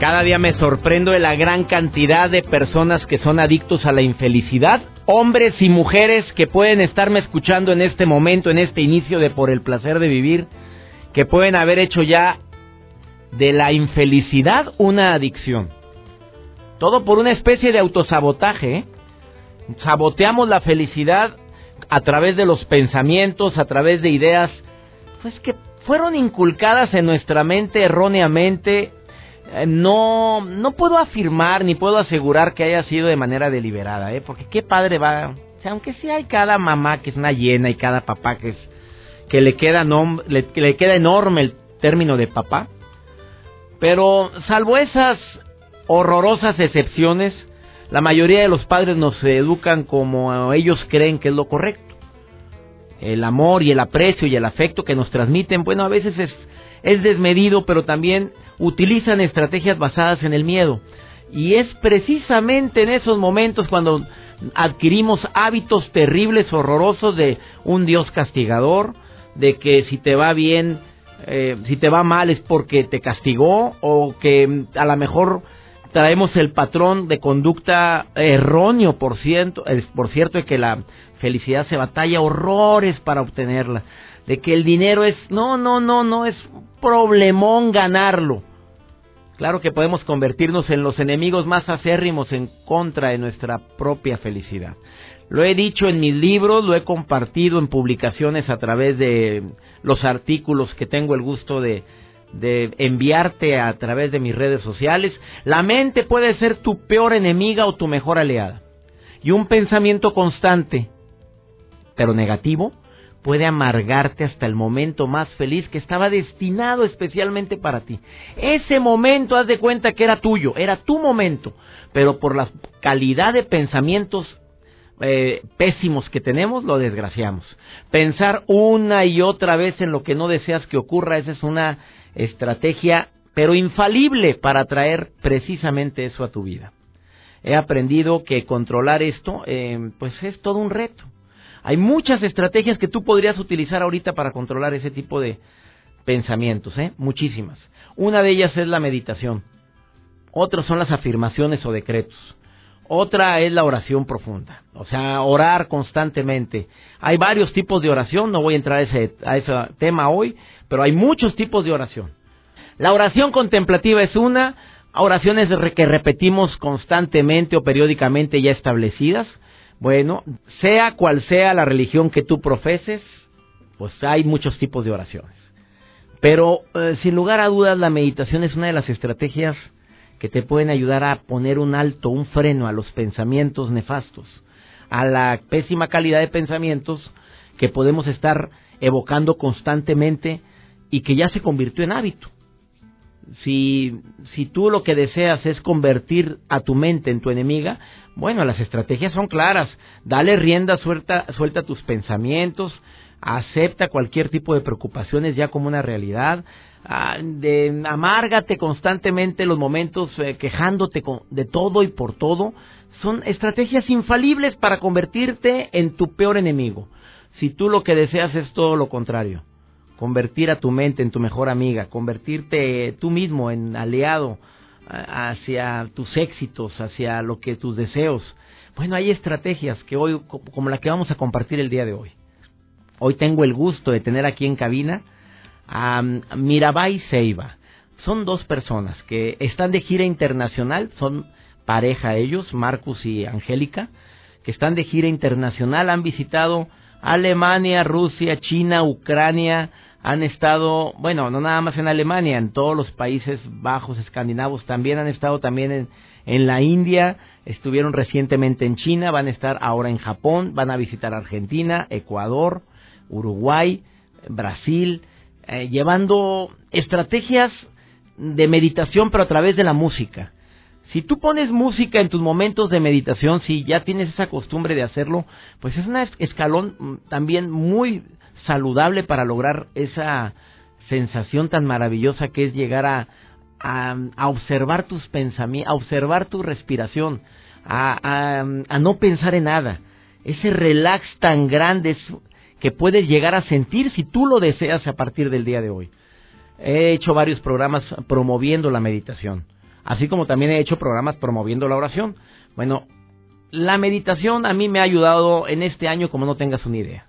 Cada día me sorprendo de la gran cantidad de personas que son adictos a la infelicidad, hombres y mujeres que pueden estarme escuchando en este momento, en este inicio de Por el placer de vivir, que pueden haber hecho ya de la infelicidad una adicción. Todo por una especie de autosabotaje. ¿eh? Saboteamos la felicidad a través de los pensamientos, a través de ideas, pues que fueron inculcadas en nuestra mente erróneamente. Eh, no, no puedo afirmar ni puedo asegurar que haya sido de manera deliberada, ¿eh? porque qué padre va. O aunque sí hay cada mamá que es una llena y cada papá que es que le queda, le, le queda enorme el término de papá. Pero salvo esas horrorosas excepciones, la mayoría de los padres nos educan como ellos creen que es lo correcto. El amor y el aprecio y el afecto que nos transmiten, bueno, a veces es, es desmedido, pero también utilizan estrategias basadas en el miedo. Y es precisamente en esos momentos cuando adquirimos hábitos terribles, horrorosos de un Dios castigador, de que si te va bien, eh, si te va mal es porque te castigó, o que a lo mejor traemos el patrón de conducta erróneo, por cierto, por cierto, de que la felicidad se batalla horrores para obtenerla, de que el dinero es, no, no, no, no, es problemón ganarlo. Claro que podemos convertirnos en los enemigos más acérrimos en contra de nuestra propia felicidad. Lo he dicho en mis libros, lo he compartido en publicaciones a través de los artículos que tengo el gusto de, de enviarte a través de mis redes sociales. La mente puede ser tu peor enemiga o tu mejor aliada. Y un pensamiento constante, pero negativo, puede amargarte hasta el momento más feliz que estaba destinado especialmente para ti. Ese momento, haz de cuenta que era tuyo, era tu momento, pero por la calidad de pensamientos eh, pésimos que tenemos, lo desgraciamos. Pensar una y otra vez en lo que no deseas que ocurra, esa es una estrategia, pero infalible para traer precisamente eso a tu vida. He aprendido que controlar esto, eh, pues es todo un reto. Hay muchas estrategias que tú podrías utilizar ahorita para controlar ese tipo de pensamientos, ¿eh? Muchísimas. Una de ellas es la meditación. Otras son las afirmaciones o decretos. Otra es la oración profunda, o sea, orar constantemente. Hay varios tipos de oración, no voy a entrar a ese, a ese tema hoy, pero hay muchos tipos de oración. La oración contemplativa es una, oraciones que repetimos constantemente o periódicamente ya establecidas. Bueno, sea cual sea la religión que tú profeses, pues hay muchos tipos de oraciones. Pero eh, sin lugar a dudas la meditación es una de las estrategias que te pueden ayudar a poner un alto, un freno a los pensamientos nefastos, a la pésima calidad de pensamientos que podemos estar evocando constantemente y que ya se convirtió en hábito. Si, si tú lo que deseas es convertir a tu mente en tu enemiga, bueno, las estrategias son claras. Dale rienda suelta, suelta a tus pensamientos, acepta cualquier tipo de preocupaciones ya como una realidad, Ah, amárgate constantemente los momentos eh, quejándote de todo y por todo, son estrategias infalibles para convertirte en tu peor enemigo. Si tú lo que deseas es todo lo contrario, convertir a tu mente en tu mejor amiga, convertirte tú mismo en aliado hacia tus éxitos, hacia lo que tus deseos. Bueno, hay estrategias que hoy como la que vamos a compartir el día de hoy. Hoy tengo el gusto de tener aquí en cabina a Mirabai Seiba. Son dos personas que están de gira internacional, son pareja ellos, Marcus y Angélica, que están de gira internacional, han visitado Alemania, Rusia, China, Ucrania, han estado, bueno, no nada más en Alemania, en todos los países bajos escandinavos, también han estado también en, en la India, estuvieron recientemente en China, van a estar ahora en Japón, van a visitar Argentina, Ecuador, Uruguay, Brasil, eh, llevando estrategias de meditación, pero a través de la música. Si tú pones música en tus momentos de meditación, si ya tienes esa costumbre de hacerlo, pues es un escalón mm, también muy saludable para lograr esa sensación tan maravillosa que es llegar a, observar tus pensamientos, a observar tu respiración, a, a, no pensar en nada. Ese relax tan grande que puedes llegar a sentir si tú lo deseas a partir del día de hoy. He hecho varios programas promoviendo la meditación, así como también he hecho programas promoviendo la oración. Bueno, la meditación a mí me ha ayudado en este año como no tengas una idea.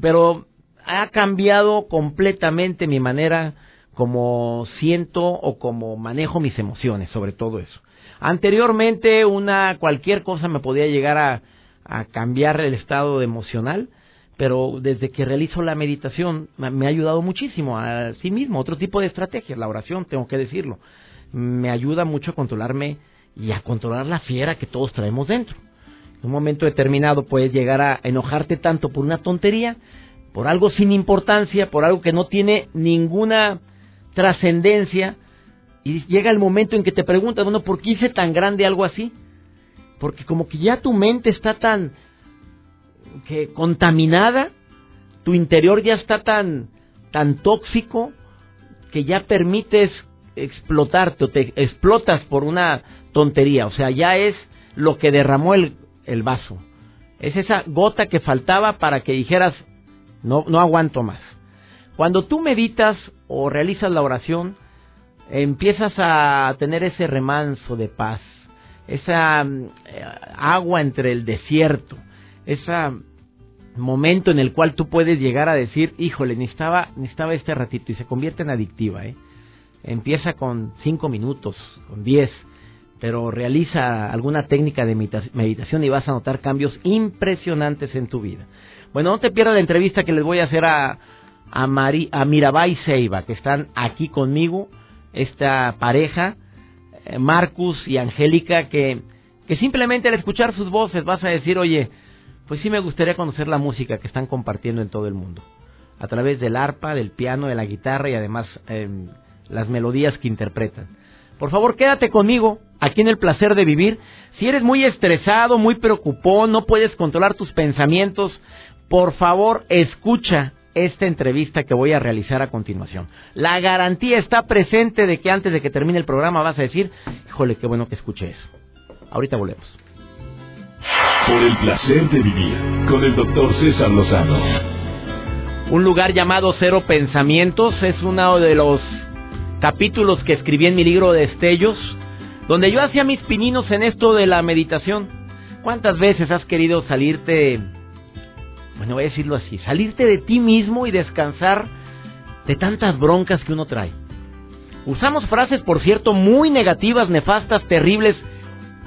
Pero ha cambiado completamente mi manera como siento o como manejo mis emociones, sobre todo eso. Anteriormente una cualquier cosa me podía llegar a, a cambiar el estado emocional, pero desde que realizo la meditación me ha ayudado muchísimo a sí mismo, otro tipo de estrategias, la oración, tengo que decirlo, me ayuda mucho a controlarme y a controlar la fiera que todos traemos dentro. En un momento determinado puedes llegar a enojarte tanto por una tontería, por algo sin importancia, por algo que no tiene ninguna trascendencia, y llega el momento en que te preguntas, bueno, ¿por qué hice tan grande algo así? Porque como que ya tu mente está tan que contaminada, tu interior ya está tan tan tóxico que ya permites explotarte o te explotas por una tontería, o sea, ya es lo que derramó el, vaso. Es esa gota que faltaba para que dijeras, no, no aguanto más. Cuando tú meditas o realizas la oración, empiezas a tener ese remanso de paz, esa mm, eh, agua entre el desierto, ese momento en el cual tú puedes llegar a decir, híjole, necesitaba, necesitaba este ratito y se convierte en adictiva. ¿eh? Empieza con cinco minutos, con diez, pero realiza alguna técnica de meditación y vas a notar cambios impresionantes en tu vida. Bueno, no te pierdas la entrevista que les voy a hacer a, a, Mari, a Mirabai Seiba, que están aquí conmigo, esta pareja, eh, Marcus y Angélica, que, que simplemente al escuchar sus voces vas a decir, oye, pues sí me gustaría conocer la música que están compartiendo en todo el mundo, a través del arpa, del piano, de la guitarra y además em, las melodías que interpretan. Por favor, quédate conmigo aquí en el placer de vivir. Si eres muy estresado, muy preocupado, no puedes controlar tus pensamientos, por favor, escucha esta entrevista que voy a realizar a continuación. La garantía está presente de que antes de que termine el programa vas a decir, híjole, qué bueno que escuché eso. Ahorita volvemos. Por el placer de vivir con el doctor César Lozano. Un lugar llamado Cero Pensamientos es uno de los capítulos que escribí en mi libro de Estellos, donde yo hacía mis pininos en esto de la meditación. ¿Cuántas veces has querido salirte bueno, voy a decirlo así, salirte de ti mismo y descansar de tantas broncas que uno trae. Usamos frases, por cierto, muy negativas, nefastas, terribles,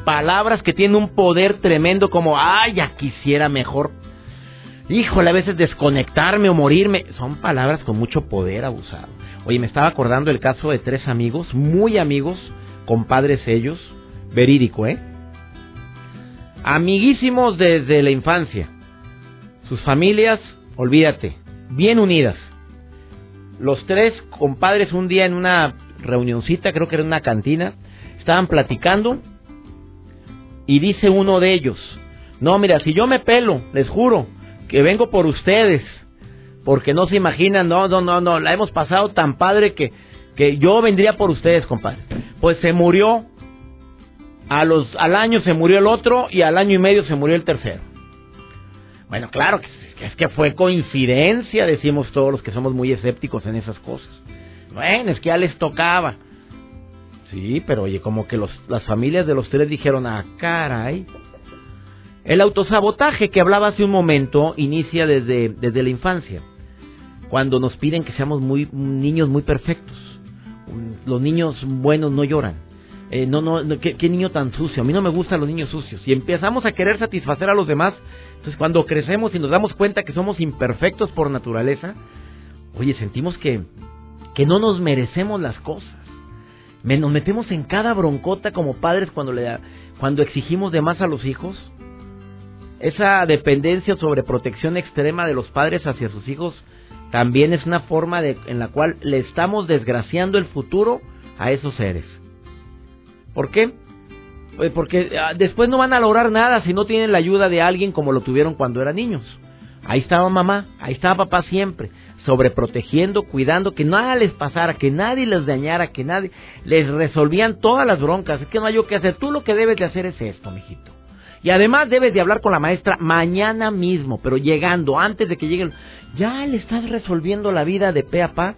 palabras que tienen un poder tremendo como, ay, ya quisiera mejor. Híjole, a veces desconectarme o morirme. Son palabras con mucho poder abusado. Oye, me estaba acordando el caso de tres amigos, muy amigos, compadres ellos, verídico, ¿eh? Amiguísimos desde la infancia. Sus familias, olvídate, bien unidas. Los tres compadres un día en una reunioncita, creo que era una cantina, estaban platicando y dice uno de ellos, no, mira, si yo me pelo, les juro, que vengo por ustedes, porque no se imaginan, no, no, no, no, la hemos pasado tan padre que, que yo vendría por ustedes, compadre. Pues se murió, a los, al año se murió el otro y al año y medio se murió el tercero. Bueno, claro que es que fue coincidencia, decimos todos los que somos muy escépticos en esas cosas. Bueno, es que ya les tocaba. Sí, pero oye, como que los, las familias de los tres dijeron, ah, caray. El autosabotaje que hablaba hace un momento inicia desde, desde la infancia, cuando nos piden que seamos muy niños muy perfectos. Los niños buenos no lloran. Eh, no, no, ¿qué, ¿qué, niño tan sucio. A mí no me gustan los niños sucios. Y empezamos a querer satisfacer a los demás, entonces, cuando crecemos y nos damos cuenta que somos imperfectos por naturaleza, oye, sentimos que, que no nos merecemos las cosas. Nos metemos en cada broncota como padres cuando, le, cuando exigimos de más a los hijos. Esa dependencia sobre protección extrema de los padres hacia sus hijos también es una forma de, en la cual le estamos desgraciando el futuro a esos seres. ¿Por qué? Pues porque ah, después no van a lograr nada si no tienen la ayuda de alguien como lo tuvieron cuando eran niños. Ahí estaba mamá, ahí estaba papá siempre, sobreprotegiendo, cuidando, que nada les pasara, que nadie les dañara, que nadie les resolvían todas las broncas. Es que no hay yo que hacer. Tú lo que debes de hacer es esto, mijito. Y además debes de hablar con la maestra mañana mismo, pero llegando, antes de que lleguen. Ya le estás resolviendo la vida de pe a pa.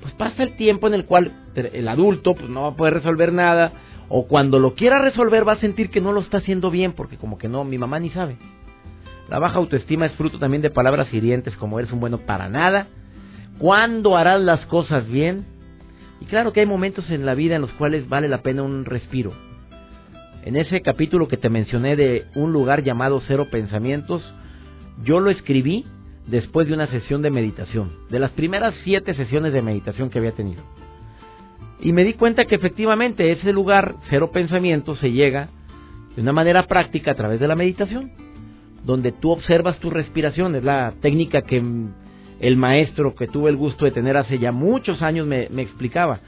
Pues pasa el tiempo en el cual el adulto pues no va a poder resolver nada. O cuando lo quiera resolver va a sentir que no lo está haciendo bien, porque como que no, mi mamá ni sabe. La baja autoestima es fruto también de palabras hirientes como eres un bueno para nada. ¿Cuándo harás las cosas bien? Y claro que hay momentos en la vida en los cuales vale la pena un respiro en ese capítulo que te mencioné de un lugar llamado Cero Pensamientos, yo lo escribí después de una sesión de meditación, de las primeras siete sesiones de meditación que había tenido. Y me di cuenta que efectivamente ese lugar, Cero Pensamientos, se llega de una manera práctica a través de la meditación, donde tú observas tu respiración, es la técnica que el maestro que tuve el gusto de tener hace ya muchos años me, me explicaba.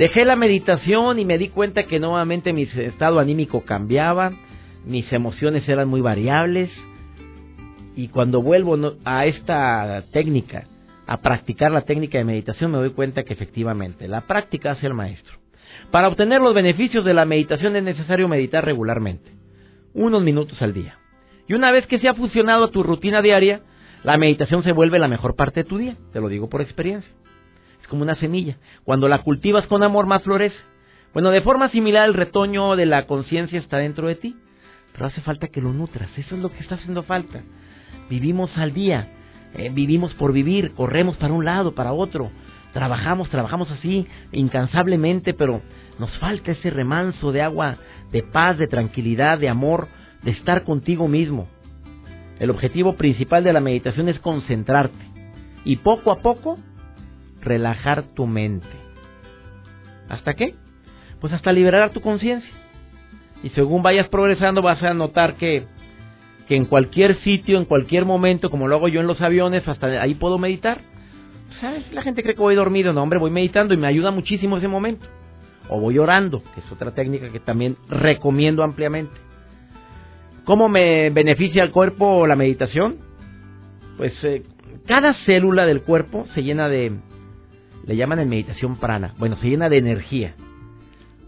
Dejé la meditación y me di cuenta que nuevamente mi estado anímico cambiaba, mis emociones eran muy variables y cuando vuelvo a esta técnica, a practicar la técnica de meditación, me doy cuenta que efectivamente la práctica hace el maestro. Para obtener los beneficios de la meditación es necesario meditar regularmente, unos minutos al día. Y una vez que se ha fusionado a tu rutina diaria, la meditación se vuelve la mejor parte de tu día, te lo digo por experiencia como una semilla. Cuando la cultivas con amor, más florece. Bueno, de forma similar, el retoño de la conciencia está dentro de ti, pero hace falta que lo nutras. Eso es lo que está haciendo falta. Vivimos al día, eh, vivimos por vivir, corremos para un lado, para otro, trabajamos, trabajamos así, incansablemente, pero nos falta ese remanso de agua, de paz, de tranquilidad, de amor, de estar contigo mismo. El objetivo principal de la meditación es concentrarte y poco a poco relajar tu mente. ¿Hasta qué? Pues hasta liberar tu conciencia. Y según vayas progresando vas a notar que, que en cualquier sitio, en cualquier momento, como lo hago yo en los aviones, hasta ahí puedo meditar. ¿Sabes? La gente cree que voy dormido. No, hombre, voy meditando y me ayuda muchísimo ese momento. O voy orando, que es otra técnica que también recomiendo ampliamente. ¿Cómo me beneficia al cuerpo la meditación? Pues eh, cada célula del cuerpo se llena de, le llaman en meditación prana. Bueno, se llena de energía.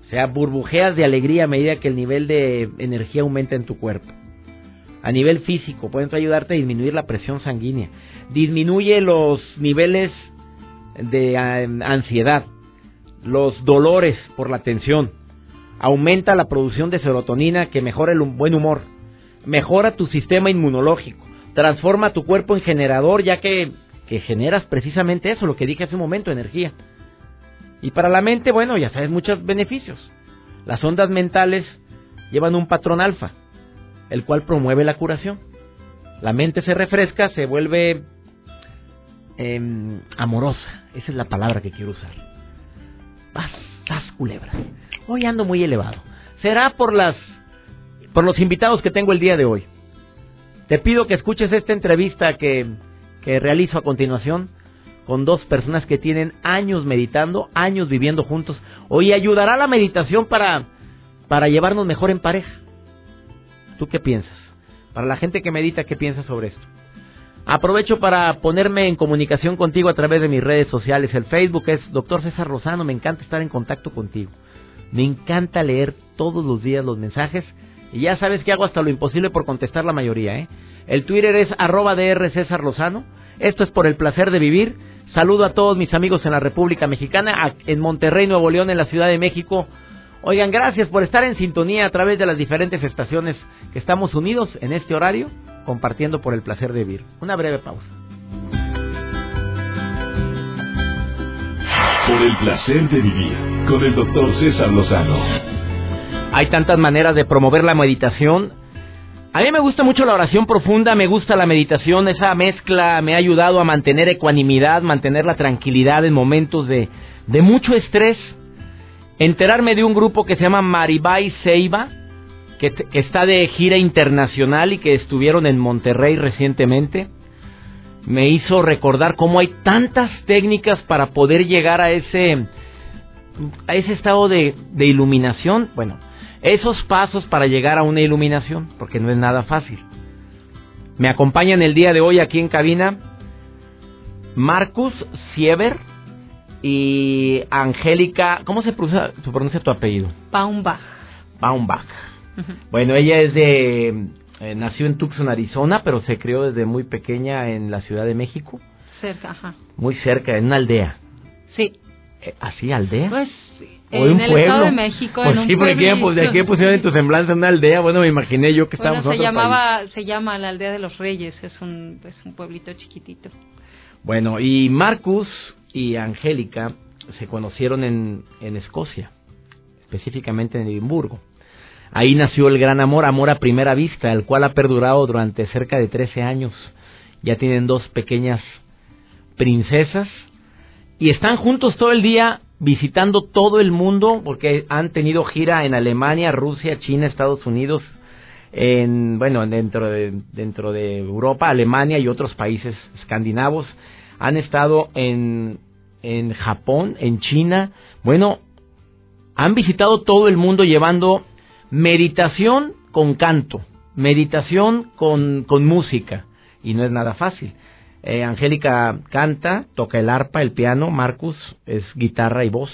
O sea, burbujeas de alegría a medida que el nivel de energía aumenta en tu cuerpo. A nivel físico, pueden ayudarte a disminuir la presión sanguínea. Disminuye los niveles de ansiedad, los dolores por la tensión. Aumenta la producción de serotonina que mejora el buen humor. Mejora tu sistema inmunológico. Transforma tu cuerpo en generador ya que que generas precisamente eso, lo que dije hace un momento, energía. Y para la mente, bueno, ya sabes, muchos beneficios. Las ondas mentales llevan un patrón alfa, el cual promueve la curación. La mente se refresca, se vuelve em, amorosa. Esa es la palabra que quiero usar. Vas, culebras. Hoy ando muy elevado. Será por las por los invitados que tengo el día de hoy. Te pido que escuches esta entrevista que que realizo a continuación con dos personas que tienen años meditando, años viviendo juntos. Hoy ayudará la meditación para, para llevarnos mejor en pareja. ¿Tú qué piensas? Para la gente que medita, ¿qué piensas sobre esto? Aprovecho para ponerme en comunicación contigo a través de mis redes sociales. El Facebook es Doctor César Rosano. Me encanta estar en contacto contigo. Me encanta leer todos los días los mensajes. Y ya sabes que hago hasta lo imposible por contestar la mayoría, ¿eh? El Twitter es arroba DR César Lozano. Esto es por el placer de vivir. Saludo a todos mis amigos en la República Mexicana, en Monterrey, Nuevo León, en la Ciudad de México. Oigan, gracias por estar en sintonía a través de las diferentes estaciones que estamos unidos en este horario, compartiendo por el placer de vivir. Una breve pausa. Por el placer de vivir, con el doctor César Lozano. Hay tantas maneras de promover la meditación a mí me gusta mucho la oración profunda, me gusta la meditación, esa mezcla me ha ayudado a mantener ecuanimidad, mantener la tranquilidad en momentos de, de mucho estrés. Enterarme de un grupo que se llama Maribay Seiba, que, que está de gira internacional y que estuvieron en Monterrey recientemente, me hizo recordar cómo hay tantas técnicas para poder llegar a ese a ese estado de, de iluminación, bueno, esos pasos para llegar a una iluminación, porque no es nada fácil. Me acompañan el día de hoy aquí en cabina Marcus Sieber y Angélica, ¿cómo se pronuncia, se pronuncia tu apellido? Baumbach. Baumbach. Bueno, ella es de eh, nació en Tucson, Arizona, pero se crió desde muy pequeña en la Ciudad de México. Cerca, ajá. Muy cerca, en una aldea. Sí. Eh, ¿Así, aldea? Pues ¿O en un el pueblo? Estado de México, Pues en un sí, porque aquí, pues, de aquí pusieron en tu semblanza una aldea. Bueno, me imaginé yo que Bueno, estábamos en se otro llamaba, se llama la aldea de los Reyes, es un, es un pueblito chiquitito. país. Bueno, y Marcus y Angélica se conocieron en, en Escocia, específicamente en Edimburgo. Ahí nació el gran amor, amor a primera vista, el cual ha perdurado durante cerca de 13 años. Ya tienen dos pequeñas princesas y están juntos todo el día visitando todo el mundo porque han tenido gira en Alemania, Rusia, China, Estados Unidos, en bueno, dentro de dentro de Europa, Alemania y otros países escandinavos. Han estado en en Japón, en China. Bueno, han visitado todo el mundo llevando meditación con canto, meditación con, con música, y no es nada fácil. Eh, Angélica canta, toca el arpa, el piano, Marcus es guitarra y voz.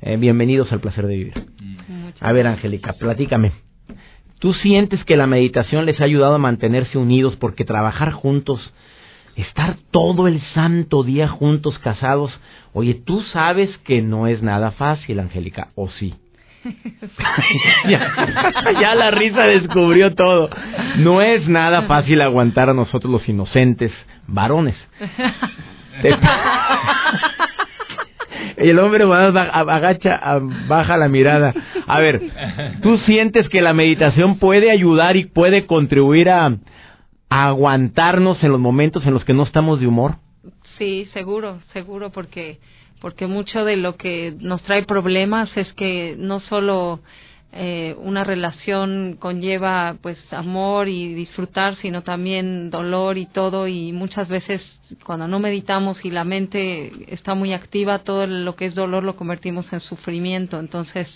Eh, bienvenidos al placer de vivir. Muchas A ver. Angélica, platícame. ¿Tú sientes que la meditación les ha ayudado a mantenerse unidos porque trabajar juntos, estar todo el santo día juntos, casados, oye, tú sabes que no es nada fácil, Angélica, ¿o sí? ya, ya la risa descubrió todo. No es nada fácil aguantar a nosotros los inocentes varones. El hombre agacha, baja la mirada. A ver, ¿tú sientes que la meditación puede ayudar y puede contribuir a, a aguantarnos en los momentos en los que no estamos de humor? Sí, seguro, seguro, porque porque mucho de lo que nos trae problemas es que no solo eh, una relación conlleva pues amor y disfrutar, sino también dolor y todo y muchas veces cuando no meditamos y la mente está muy activa, todo lo que es dolor lo convertimos en sufrimiento. Entonces,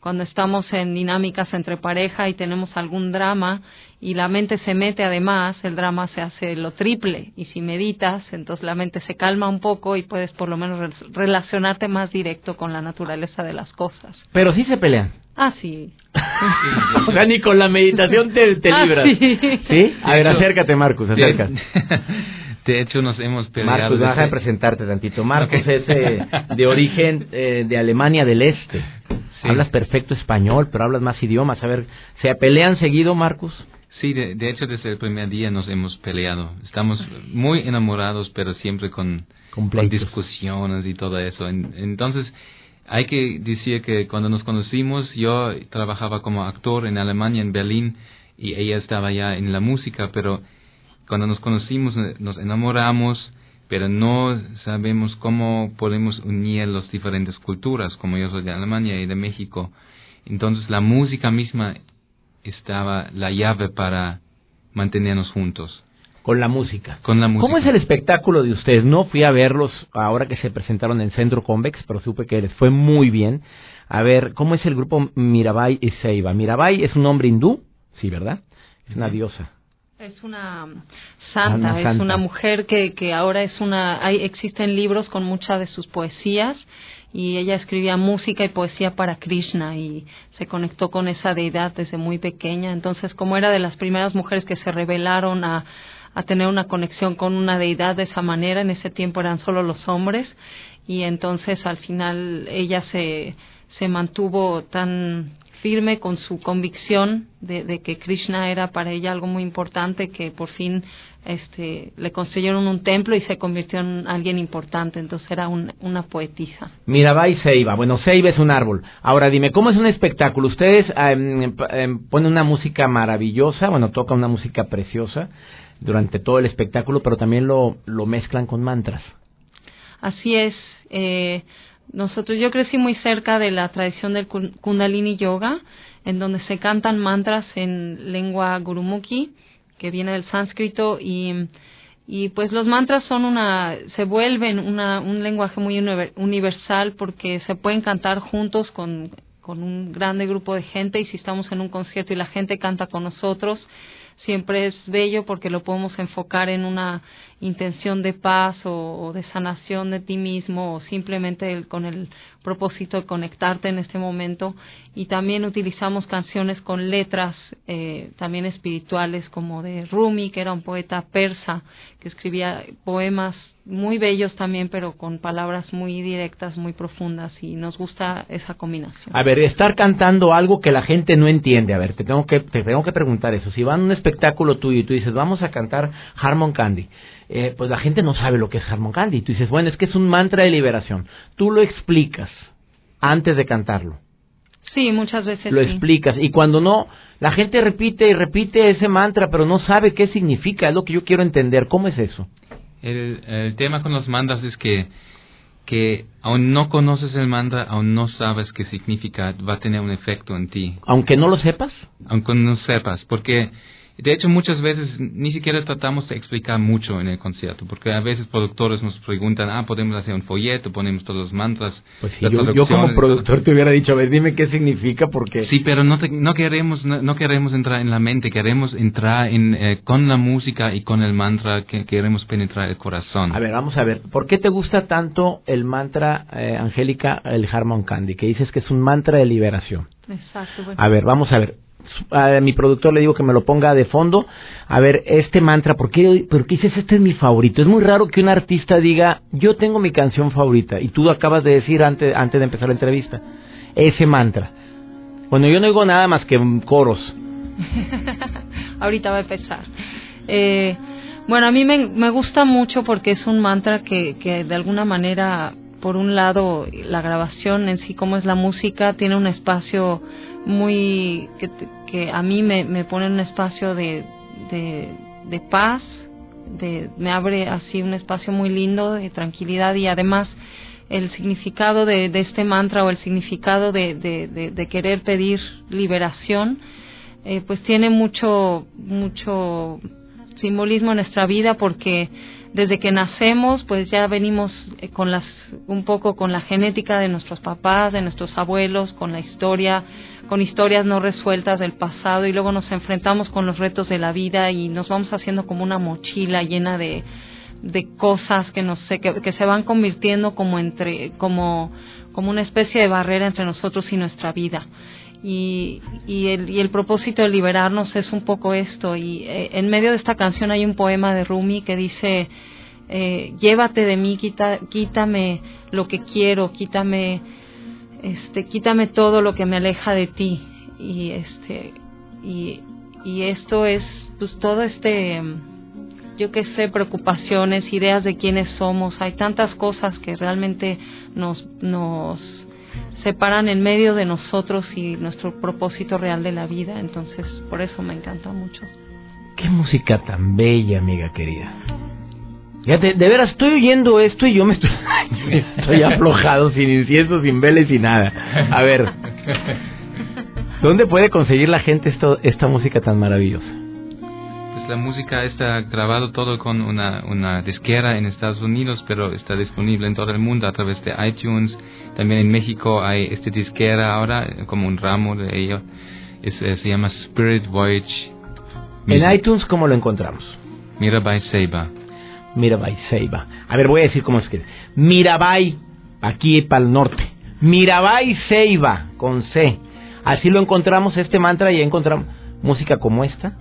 cuando estamos en dinámicas entre pareja y tenemos algún drama y la mente se mete además, el drama se hace lo triple y si meditas, entonces la mente se calma un poco y puedes por lo menos re- relacionarte más directo con la naturaleza de las cosas. Pero sí se pelean. Ah, sí. o sea, ni con la meditación te, te Ah, libras. sí. ¿Sí? A ver, acércate, Marcus, acércate. de hecho, nos hemos peleado. Marcus, desde- deja de presentarte tantito. Marcus Ok. es eh, de origen eh, de Alemania del Este. Sí. Hablas perfecto español, pero hablas más idiomas. A ver, ¿se pelean seguido, Marcus? Sí, de, de hecho, desde el primer día nos hemos peleado. Estamos muy enamorados, pero siempre con, Con con pleitos. discusiones y todo eso. En- entonces, hay que decir que cuando nos conocimos, yo trabajaba como actor en Alemania, en Berlín, y ella estaba ya en la música, pero cuando nos conocimos eh, nos enamoramos, pero no sabemos cómo podemos unir las diferentes culturas, como yo soy de Alemania y de México. Entonces, la música misma estaba la llave para mantenernos juntos Con la música. con la música. ¿Cómo es el espectáculo de ustedes? No fui a verlos ahora que se presentaron en Centro Convex, pero supe que les fue muy bien. A ver, ¿cómo es el grupo Mirabai y Seiba? Mirabai es un hombre hindú, sí, ¿verdad? Es una diosa. Es una santa, una santa. es una mujer que, que ahora es una... Hay, existen libros con muchas de sus poesías y ella escribía música y poesía para Krishna y se conectó con esa deidad desde muy pequeña. Entonces, como era de las primeras mujeres que se revelaron a, a tener una conexión con una deidad de esa manera, en ese tiempo eran solo los hombres y entonces al final ella se, se mantuvo tan firme con su convicción de, de que Krishna era para ella algo muy importante que por fin este le construyeron un templo y se convirtió en alguien importante entonces era un- una poetisa Mirabai Seiba. Bueno, Seiba es un árbol. Ahora dime, ¿cómo es un espectáculo? Ustedes em, p- em, ponen una música maravillosa, bueno, tocan una música preciosa durante todo el espectáculo, pero también lo, lo mezclan con mantras. Así es. Eh, nosotros, yo crecí muy cerca de la tradición del kun- Kundalini Yoga, en donde se cantan mantras en lengua gurumukhi, que viene del sánscrito, y, y pues los mantras son una, se vuelven una, un lenguaje muy universal porque se pueden cantar juntos con, con un grande grupo de gente y si estamos en un concierto y la gente canta con nosotros, siempre es bello porque lo podemos enfocar en una intención de paz o, de sanación de ti mismo o simplemente con el propósito de conectarte en este momento y también utilizamos canciones con letras eh, también espirituales como de Rumi que era un poeta persa que escribía poemas muy bellos también, pero con palabras muy directas, muy profundas y nos gusta esa combinación. A ver, estar cantando algo que la gente no entiende. A ver, te tengo que te tengo que preguntar eso. Si van a un espectáculo tuyo y tú dices, "Vamos a cantar Harmon Candy." Eh, pues la gente no sabe lo que es Harmon Candy. Tú dices, "Bueno, es que es un mantra de liberación." Tú lo explicas antes de cantarlo. Sí, muchas veces lo explicas y cuando no la gente repite y repite ese mantra, pero no sabe qué significa, es lo que yo quiero entender. ¿Cómo es eso? El, tema con los mantras es que, que aún no conoces el mantra, aún no sabes qué significa, va a tener un efecto en ti. ¿Aunque no lo sepas? Aunque no sepas, porque de hecho, muchas veces ni siquiera tratamos de explicar mucho en el concierto, porque a veces productores nos preguntan, ah, podemos hacer un folleto, ponemos todos los mantras. Pues yo, como productor te hubiera dicho, a ver, dime qué significa, porque... Sí, pero no, no queremos no, queremos entrar en la mente, queremos entrar en, eh, con la música y con el mantra, que queremos penetrar el corazón. A ver, vamos a ver, ¿por qué te gusta tanto el mantra, eh, Angélica, el Harmon Candy, que dices que es un mantra de liberación? Exacto. A ver, vamos a ver a mi productor le digo que me lo ponga de fondo. A ver, este mantra, ¿por qué, ¿por qué dices este es mi favorito? Es muy raro que un artista diga, yo tengo mi canción favorita. Y tú acabas de decir antes, antes de empezar la entrevista, ese mantra. Bueno, yo no digo nada más que coros. Ahorita va a empezar. Eh, bueno, a mí me, me gusta mucho porque es un mantra que, que de alguna manera, por un lado, la grabación en sí, como es la música, tiene un espacio muy que, que a mí me, me pone en un espacio de, de, paz, de, me abre así un espacio muy lindo de tranquilidad y además el significado de, este mantra o el significado de, de, de querer pedir liberación, eh, pues tiene mucho, mucho simbolismo en nuestra vida porque desde que nacemos pues ya venimos eh, con las un poco con la genética de nuestros papás, de nuestros abuelos, con la historia, con historias no resueltas del pasado y luego nos enfrentamos con los retos de la vida y nos vamos haciendo como una mochila llena de de cosas que nos que, que se van convirtiendo como entre como como una especie de barrera entre nosotros y nuestra vida y, y, el, y el propósito de liberarnos es un poco esto. Y eh, en medio de esta canción hay un poema de Rumi que dice, eh, llévate de mí, quita, quítame lo que quiero, quítame, este, quítame todo lo que me aleja de ti. Y este, y, y esto es, pues todo este, yo qué sé, preocupaciones, ideas de quiénes somos. Hay tantas cosas que realmente nos, nos se paran en medio de nosotros y nuestro propósito real de la vida. Entonces, por eso me encanta mucho. Qué música tan bella, amiga querida. De, veras estoy oyendo esto y yo me estoy, estoy aflojado, sin incienso, sin veles y nada. A ver, ¿dónde puede conseguir la gente esto, esta música tan maravillosa? Pues la música está grabado todo con una, una disquera en Estados Unidos, pero está disponible en todo el mundo a través de iTunes, también en México hay este disquera ahora, como un ramo de ello. Eh, se llama Spirit Voyage. En iTunes, ¿cómo lo encontramos? Mirabai Seiba. Mirabai Seiba. A ver, voy a decir cómo es que Mirabai, aquí para el norte. Mirabai Seiba, con C. Así lo encontramos, este mantra, y encontramos música como esta.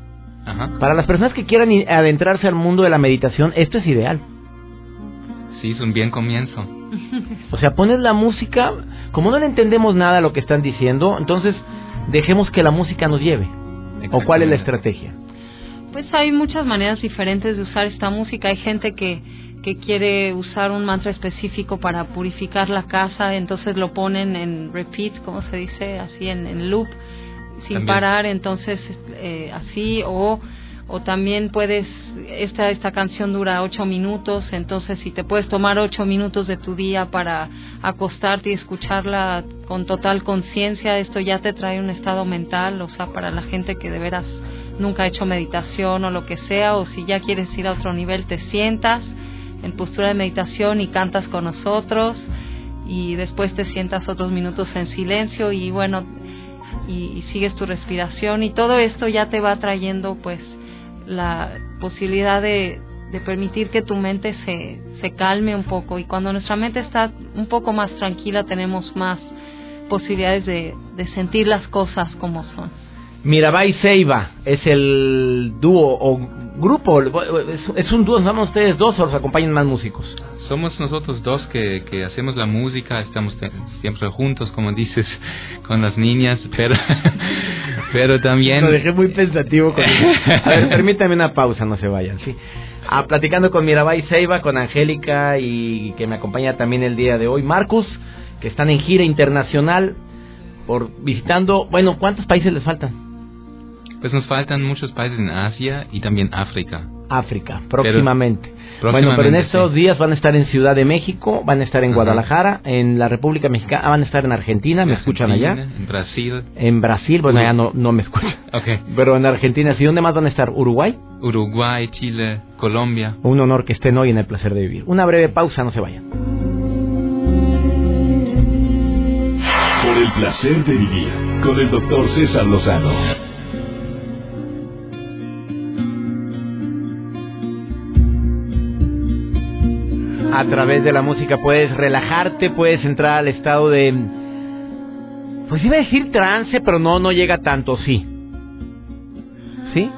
Para las personas que quieran adentrarse al mundo de la meditación, esto es ideal. Sí, es un bien comienzo. O sea, pones la música, como no le entendemos nada a lo que están diciendo, entonces dejemos que la música nos lleve. ¿O cuál es la estrategia? Pues hay muchas maneras diferentes de usar esta música. Hay gente que, que quiere usar un mantra específico para purificar la casa, entonces lo ponen en repeat, como se dice, así en, loop, sin parar, entonces eh, así, o o también puedes esta esta canción dura ocho minutos entonces si te puedes tomar ocho minutos de tu día para acostarte y escucharla con total conciencia esto ya te trae un estado mental o sea para la gente que de veras nunca ha hecho meditación o lo que sea, o si ya quieres ir a otro nivel, te sientas en postura de meditación y cantas con nosotros y después te sientas otros minutos en silencio y bueno, y, sigues tu respiración y todo esto ya te va trayendo pues la posibilidad de, permitir que tu mente se, se calme un poco y cuando nuestra mente está un poco más tranquila tenemos más posibilidades de, de sentir las cosas como son. Mirabai Seiba es el dúo o grupo, es, un dúo, ¿no ustedes dos o los acompañan más músicos? Somos nosotros dos que, que hacemos la música, estamos siempre juntos, como dices, con las niñas, pero, pero también... Lo dejé muy pensativo. Con A ver, permítame una pausa, no se vayan, ¿sí? Ah, platicando con Mirabai Seiba, con Angélica y que me acompaña también el día de hoy, Marcus, que están en gira internacional por visitando, bueno, ¿cuántos países les faltan? Pues nos faltan muchos países en Asia y también África. África, próximamente. bueno, pero en estos días van a estar en Ciudad de México, van a estar en Guadalajara, en la República Mexicana, van a estar en Argentina, ¿me escuchan allá? En Brasil. En Brasil, bueno, allá no, no me escuchan. Okay. Pero en Argentina, ¿sí dónde más van a estar? ¿Uruguay? Uruguay, Chile, Colombia. Un honor que estén hoy en el placer de vivir. Una breve pausa, no se vayan. Por el placer de vivir, con el doctor César Lozano. A través de la música puedes relajarte, puedes entrar al estado de... Pues iba a decir trance, pero no, no llega tanto, sí. ¿Sí?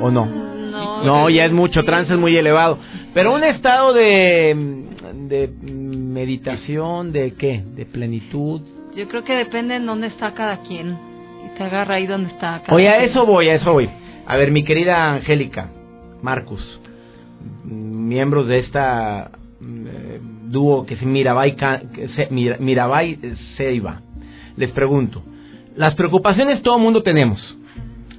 ¿O no? No, no ya es mucho, trance es muy elevado. Pero un estado de, de meditación, ¿de qué? ¿De plenitud? Yo creo que depende en dónde está cada quien. Y te agarra ahí donde está cada Oye, a eso voy, a eso voy. A ver, mi querida Angélica, Marcus, miembros de esta eh, dúo que es Mirabai, Mirabai Seiba. Les pregunto, las preocupaciones todo el mundo tenemos.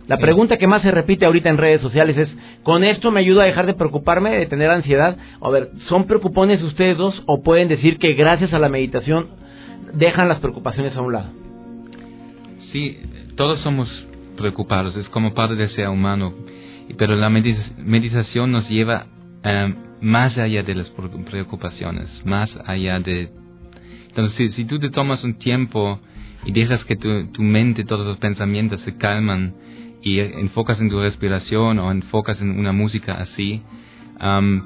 La pregunta que más se repite ahorita en redes sociales es, ¿con esto me ayuda a dejar de preocuparme, de tener ansiedad? A ver, ¿son preocupones ustedes dos o pueden decir que gracias a la meditación dejan las preocupaciones a un lado? Sí, todos somos preocupados, es como parte del ser humano, pero la meditación nos lleva a más allá de las preocupaciones, más allá de... Entonces, si, tú te tomas un tiempo y dejas que tu, tu, mente, todos los pensamientos se calman y enfocas en tu respiración o enfocas en una música así, um,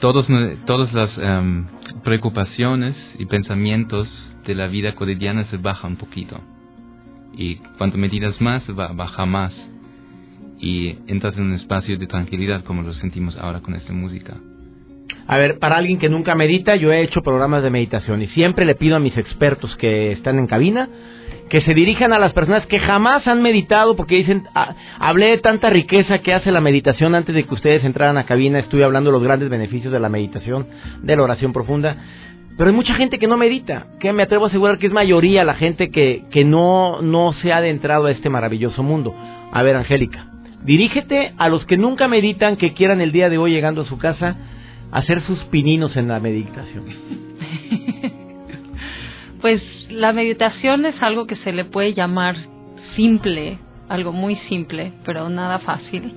todos, todas las preocupaciones y pensamientos de la vida cotidiana se bajan un poquito. Y cuando meditas más, baja más y entras en un espacio de tranquilidad como lo sentimos ahora con esta música. A ver, para alguien que nunca medita, yo he hecho programas de meditación y siempre le pido a mis expertos que están en cabina que se dirijan a las personas que jamás han meditado porque dicen, ah, hablé de tanta riqueza que hace la meditación antes de que ustedes entraran a cabina, estuve hablando de los grandes beneficios de la meditación, de la oración profunda, pero hay mucha gente que no medita, que me atrevo a asegurar que es mayoría la gente que, que no, no se ha adentrado a este maravilloso mundo. A ver, Angélica. Dirígete a los que nunca meditan, que quieran el día de hoy llegando a su casa hacer sus pininos en la meditación. Pues la meditación es algo que se le puede llamar simple, algo muy simple, pero nada fácil.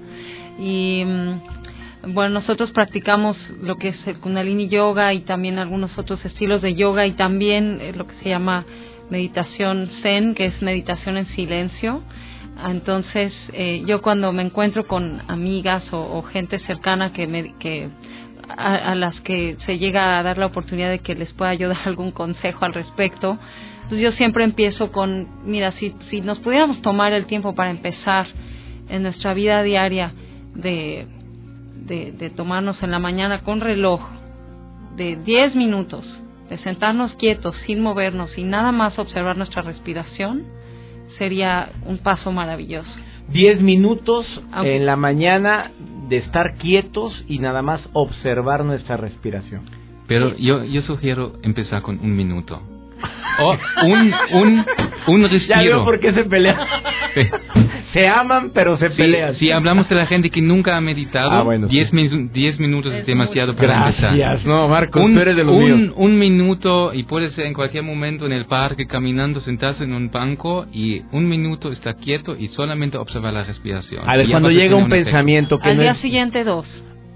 Y mm, bueno, nosotros practicamos lo que es el Kundalini Yoga y también algunos otros estilos de yoga y también eh, lo que se llama meditación Zen, que es meditación en silencio. Entonces, eh, yo cuando me encuentro con amigas o, gente cercana que me, a, las que se llega a dar la oportunidad de que les pueda yo dar algún consejo al respecto, pues yo siempre empiezo con, mira, si, si nos pudiéramos tomar el tiempo para empezar en nuestra vida diaria de, de, de tomarnos en la mañana con reloj de 10 minutos, de sentarnos quietos, sin movernos y nada más observar nuestra respiración, sería un paso maravilloso. Diez minutos en la mañana de estar quietos y nada más observar nuestra respiración. Pero yo, yo sugiero empezar con un minuto. O un, un, un respiro. Ya veo por qué se pelea. Se aman, pero se Sí, pelean. si hablamos de la gente que nunca ha meditado, Ah, bueno, 10 sí. minu- 10 minutos es, demasiado para empezar. Gracias, no, Marcos, un, tú eres de los un- míos. un minuto y puede ser en cualquier momento en el parque caminando, sentarse en un banco y un minuto estar quieto y solamente observar la respiración. A ver, cuando llega un efecto. pensamiento que Al no día es... siguiente dos.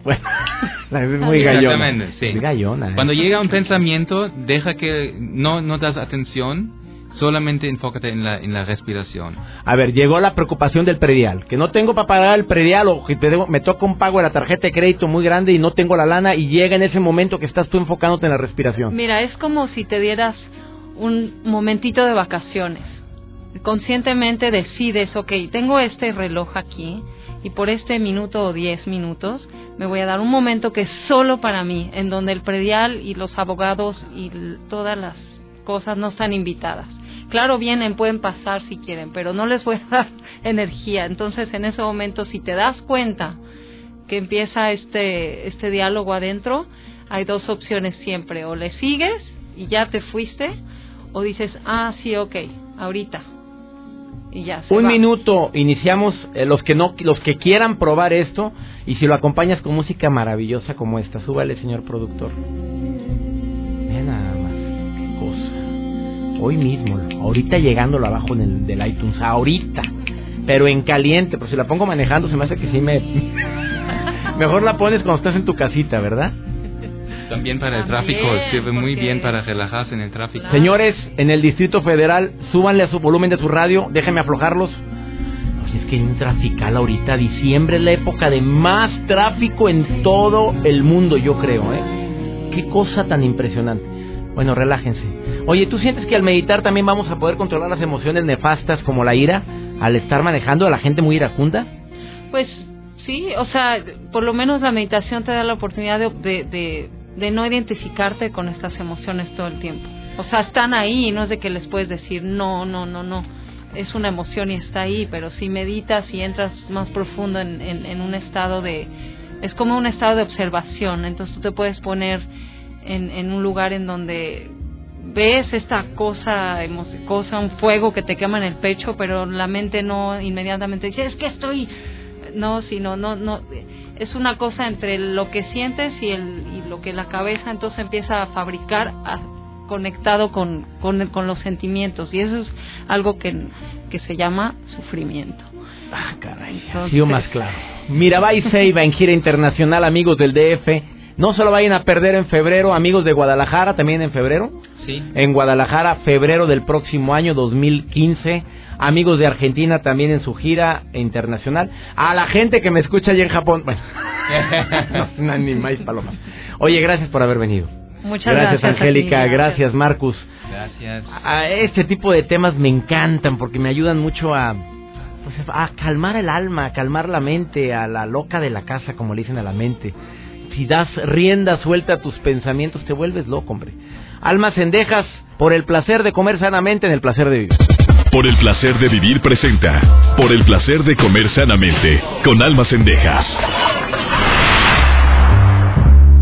Bueno, es muy gallona. Exactamente, sí. Es gallona. ¿eh? Cuando llega un pensamiento, deja que no, no das atención, solamente enfócate en la, en la respiración. A ver, llegó la preocupación del predial. Que no tengo para pagar el predial o que te debo- me toca un pago de la tarjeta de crédito muy grande y no tengo la lana y llega en ese momento que estás tú enfocándote en la respiración. Mira, es como si te dieras un momentito de vacaciones. Conscientemente decides, ok, tengo este reloj aquí y por este minuto o diez minutos me voy a dar un momento que es solo para mí, en donde el predial y los abogados y todas las cosas no están invitadas. Claro, vienen, pueden pasar si quieren, pero no les voy a dar energía. Entonces, en ese momento, si te das cuenta que empieza este, este diálogo adentro, hay dos opciones siempre. O le sigues y ya te fuiste, o dices, ah, sí, ok, ahorita. Y ya. se Un va. minuto, iniciamos eh, los que no, los que quieran probar esto y si lo acompañas con música maravillosa como esta, súbale señor productor. Ve nada más, qué cosa. Hoy mismo, ahorita llegándolo abajo en el del iTunes, ahorita, pero en caliente, pero si la pongo manejando se me hace que sí me. Mejor la pones cuando estás en tu casita, ¿verdad? También para el También, tráfico, sirve muy porque- bien para relajarse en el tráfico. Claro. Señores, en el Distrito Federal, súbanle a su volumen de su radio, déjenme aflojarlos. Oye, es que hay un trafical ahorita, diciembre es la época de más tráfico en todo el mundo, yo creo, ¿eh? Qué cosa tan impresionante. Bueno, relájense. Oye, ¿tú sientes que al meditar también vamos a poder controlar las emociones nefastas como la ira al estar manejando a la gente muy iracunda? Pues sí, o sea, por lo menos la meditación te da la oportunidad de, de, de, de no identificarte con estas emociones todo el tiempo. O sea, están ahí y no es de que les puedes decir no, no, no, no. Es una emoción y está ahí, pero si meditas y entras más profundo en, en, en un estado de... Es como un estado de observación, entonces tú te puedes poner en, en un lugar en donde ves esta cosa, cosa, un fuego que te quema en el pecho, pero la mente no inmediatamente dice, es que estoy no, sino no, no, es una cosa entre lo que sientes y, el, lo que la cabeza entonces empieza a fabricar a- conectado con, con, el- con los sentimientos y eso es algo que, que se llama sufrimiento. Ah, caray, Entonces- sido más claro. Mirabai Seiba en gira internacional, amigos del DF. No se lo vayan a perder en febrero, amigos de Guadalajara, también en febrero. Sí. En Guadalajara, febrero del próximo año 2015. Amigos de Argentina también en su gira internacional. A la gente que me escucha allá en Japón. Bueno, no, ni más palomas. Oye, gracias por haber venido. Muchas gracias, gracias. Angélica. Gracias, Marcus. Gracias. A este tipo de temas me encantan porque me ayudan mucho a, pues, a calmar el alma, a calmar la mente, a la loca de la casa, como le dicen a la mente. Si das rienda suelta a tus pensamientos, te vuelves loco, hombre. Almas cendejas, por el placer de comer sanamente en el placer de vivir. Por el placer de vivir presenta. Por el placer de comer sanamente. Con almas cendejas.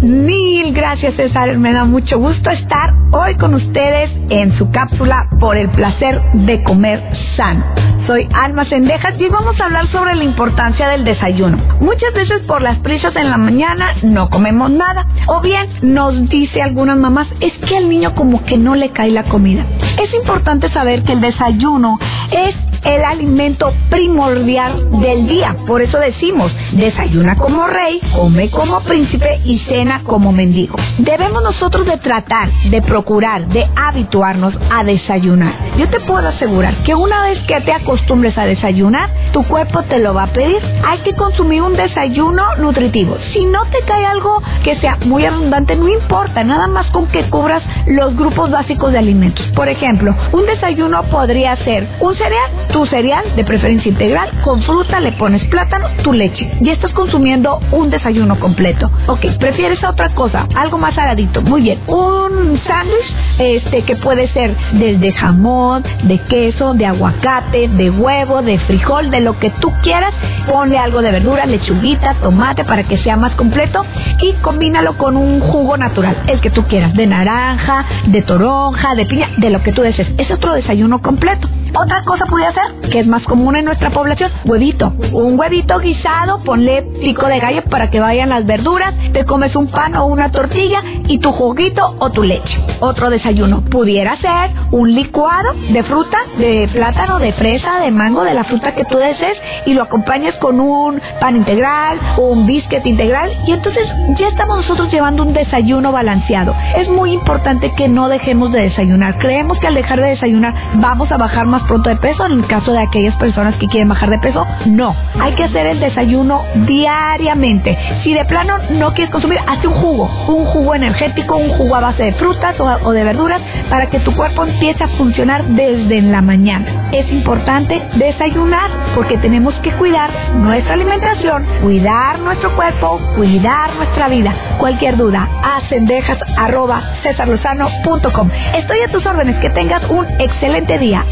Mil gracias César, me da mucho gusto estar hoy con ustedes en su cápsula por el placer de comer sano. Soy Alma Sendejas y vamos a hablar sobre la importancia del desayuno. Muchas veces por las prisas en la mañana no comemos nada o bien nos dice algunas mamás es que al niño como que no le cae la comida. Es importante saber que el desayuno es el alimento primordial del día. Por eso decimos, desayuna como rey, come como príncipe y cena como mendigo. Debemos nosotros de tratar, de procurar, de habituarnos a desayunar. Yo te puedo asegurar que una vez que te acostumbres a desayunar, tu cuerpo te lo va a pedir. Hay que consumir un desayuno nutritivo. Si no te cae algo que sea muy abundante, no importa, nada más con que cubras los grupos básicos de alimentos. Por ejemplo, un desayuno podría ser un cereal, tu cereal de preferencia integral, con fruta, le pones plátano, tu leche. Ya estás consumiendo un desayuno completo. Ok, prefieres otra cosa, algo más saladito. Muy bien, un sándwich este que puede ser desde jamón, de queso, de aguacate, de huevo, de frijol, de lo que tú quieras. Ponle algo de verdura, lechuguita, tomate para que sea más completo y combínalo con un jugo natural, el que tú quieras, de naranja, de toronja, de piña, de lo que tú desees. Es otro desayuno completo. Otra cosa puede ser, que es más común en nuestra población, huevito. Un huevito guisado, ponle pico de gallo para que vayan las verduras, te comes un pan o una tortilla y tu juguito o tu leche. Otro desayuno pudiera ser un licuado de fruta, de plátano, de fresa, de mango, de la fruta que tú desees y lo acompañas con un pan integral o un biscuit integral y entonces ya estamos nosotros llevando un desayuno balanceado. Es muy importante que no dejemos de desayunar. Creemos que al dejar de desayunar vamos a bajar más pronto de peso en el caso de aquellas personas que quieren bajar de peso. No, hay que hacer el desayuno diariamente. Si de plano no quieres consumir, hazte un jugo, un jugo energético, un jugo a base de frutas o, de verduras para que tu cuerpo empiece a funcionar desde la mañana. Es importante desayunar porque tenemos que cuidar nuestra alimentación, cuidar nuestro cuerpo, cuidar nuestra vida. Cualquier duda, ascendejas arroba cesarlozano.com. Estoy a tus órdenes. Que tengas un excelente día.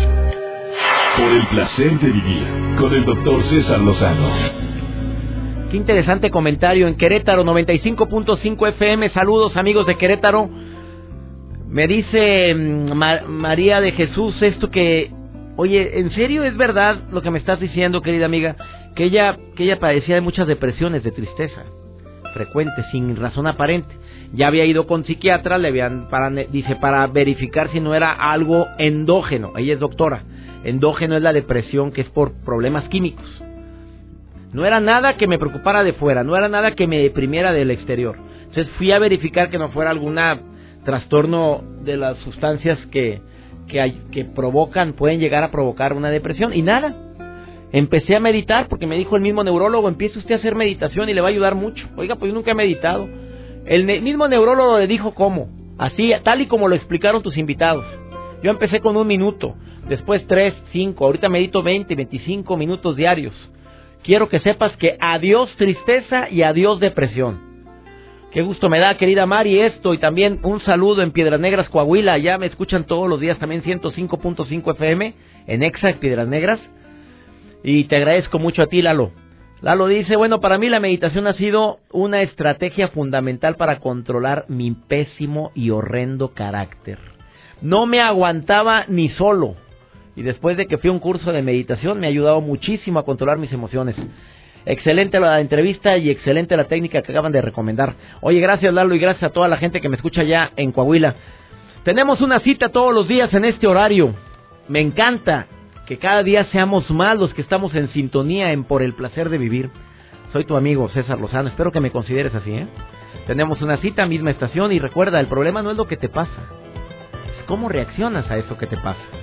Por el placer de vivir con el doctor César Lozano. Qué interesante comentario en Querétaro 95.5 FM. Saludos amigos de Querétaro. Me dice mm, María de Jesús esto que, oye, ¿en serio es verdad lo que me estás diciendo, querida amiga? Que ella, que ella padecía de muchas depresiones, de tristeza, frecuente, sin razón aparente. Ya había ido con psiquiatra, le habían, para, dice, para verificar si no era algo endógeno. Ella es doctora. Endógeno es la depresión que es por problemas químicos. No era nada que me preocupara de fuera, no era nada que me deprimiera del exterior. Entonces fui a verificar que no fuera alguna trastorno de las sustancias que, que, que provocan, pueden llegar a provocar una depresión. Y nada, empecé a meditar porque me dijo el mismo neurólogo, empiece usted a hacer meditación y le va a ayudar mucho. Oiga, pues yo nunca he meditado. El mismo neurólogo le dijo cómo, así, tal y como lo explicaron tus invitados. Yo empecé con un minuto, después tres, cinco, ahorita medito 20, 25 minutos diarios. Quiero que sepas que adiós tristeza y adiós depresión. Qué gusto me da, querida Mari, esto y también un saludo en Piedras Negras, Coahuila. Ya me escuchan todos los días también 105.5 FM en Exa Piedras Negras. Y te agradezco mucho a ti, Lalo. Lalo dice, bueno, para mí la meditación ha sido una estrategia fundamental para controlar mi pésimo y horrendo carácter. No me aguantaba ni solo. Y después de que fui a un curso de meditación me ha ayudado muchísimo a controlar mis emociones. Excelente la entrevista y excelente la técnica que acaban de recomendar. Oye, gracias Lalo y gracias a toda la gente que me escucha ya en Coahuila. Tenemos una cita todos los días en este horario. Me encanta que cada día seamos más los que estamos en sintonía en Por el Placer de Vivir. Soy tu amigo César Lozano, espero que me consideres así, ¿eh? Tenemos una cita, misma estación y recuerda, el problema no es lo que te pasa, es cómo reaccionas a eso que te pasa.